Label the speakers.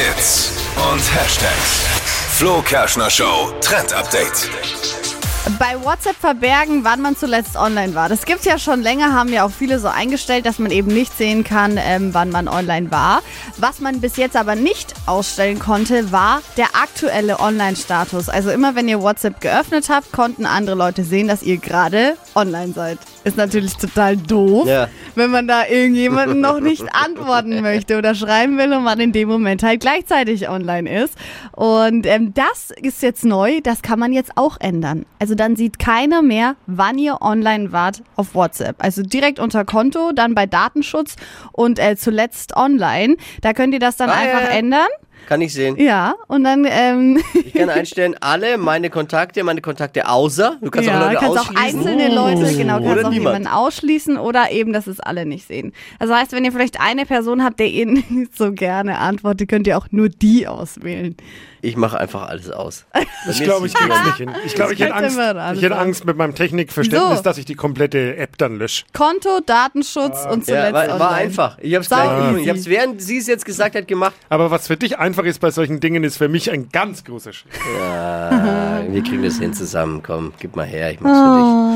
Speaker 1: Hits und Hashtags. Flo Kerschner Show Trend Update.
Speaker 2: Bei WhatsApp verbergen, wann man zuletzt online war. Das gibt's ja schon länger, haben ja auch viele so eingestellt, dass man eben nicht sehen kann, ähm, wann man online war. Was man bis jetzt aber nicht ausstellen konnte, war der aktuelle Online-Status. Also immer wenn ihr WhatsApp geöffnet habt, konnten andere Leute sehen, dass ihr gerade online seid. Ist natürlich total doof,
Speaker 3: Ja.
Speaker 2: wenn man da irgendjemanden noch nicht antworten möchte oder schreiben will und man in dem Moment halt gleichzeitig online ist. Und ähm, das ist jetzt neu, das kann man jetzt auch ändern. Also dann sieht keiner mehr, wann ihr online wart auf WhatsApp. Also direkt unter Konto, dann bei Datenschutz und äh, zuletzt online. Da könnt ihr das dann
Speaker 3: Ah,
Speaker 2: einfach ändern.
Speaker 3: Kann ich sehen.
Speaker 2: Ja, und dann ähm,
Speaker 3: Ich kann einstellen, alle meine Kontakte, meine Kontakte außer. Du kannst auch
Speaker 2: ja,
Speaker 3: Leute
Speaker 2: kannst auch
Speaker 3: ausschließen.
Speaker 2: einzelne Leute, genau,
Speaker 3: Oder
Speaker 2: kannst auch
Speaker 3: niemand.
Speaker 2: jemanden ausschließen oder eben, dass es alle nicht sehen. Das heißt, wenn ihr vielleicht eine Person habt, der ihr nicht so gerne antwortet, könnt ihr auch nur die auswählen.
Speaker 3: Ich mache einfach alles aus.
Speaker 4: Ich glaube, ich krieg's nicht hin. Ich glaube, ich hätte Angst, ich hätte. Angst mit meinem Technikverständnis,
Speaker 2: So.
Speaker 4: dass ich die komplette App dann lösche.
Speaker 2: Konto, Datenschutz und zuletzt
Speaker 3: Ja, war, war einfach. Ich habe es
Speaker 2: easy.
Speaker 3: Ich habe es, während sie es jetzt gesagt hat, gemacht.
Speaker 4: Aber was für dich einfach ist bei solchen Dingen, ist für mich ein ganz großer Schritt.
Speaker 3: Ah, wir kriegen das hin zusammen. Komm, gib mal her, ich mach's für dich.